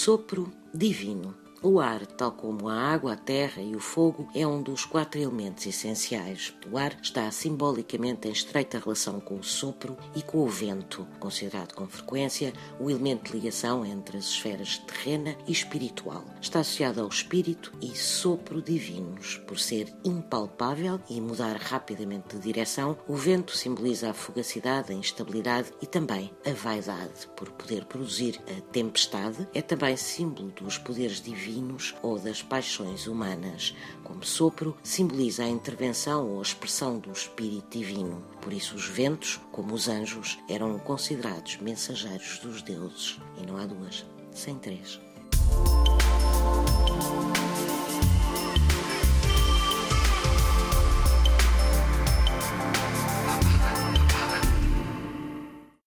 sopro divino. O ar, tal como a água, a terra e o fogo, é um dos quatro elementos essenciais. O ar está simbolicamente em estreita relação com o sopro e com o vento, considerado com frequência o elemento de ligação entre as esferas terrena e espiritual. Está associado ao espírito e sopro divinos. Por ser impalpável e mudar rapidamente de direção, o vento simboliza a fugacidade, a instabilidade e também a vaidade. Por poder produzir a tempestade, é também símbolo dos poderes divinos divinos ou das paixões humanas. Como sopro, simboliza a intervenção ou a expressão do Espírito Divino. Por isso, os ventos, como os anjos, eram considerados mensageiros dos deuses. E não há duas, sem três.